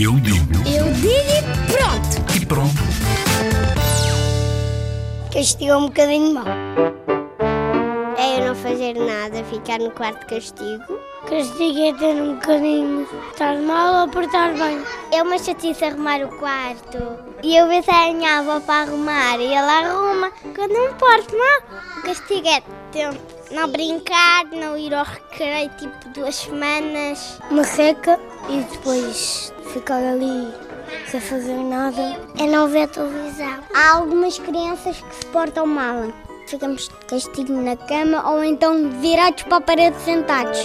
Eu digo Eu digo e pronto. e pronto. Castigo é um bocadinho mau. É eu não fazer nada, ficar no quarto de castigo. Castigo é ter um bocadinho, estar mal ou portar bem. É uma chatice arrumar o quarto. E eu vejo a minha avó para arrumar e ela arruma. Quando não porto mal, o castigo é tempo. Não brincar, não ir ao recreio tipo duas semanas. Uma seca e depois ficar ali sem fazer nada. É não ver televisão. Há algumas crianças que se portam mal. Ficamos de castigo na cama ou então virados para a parede sentados.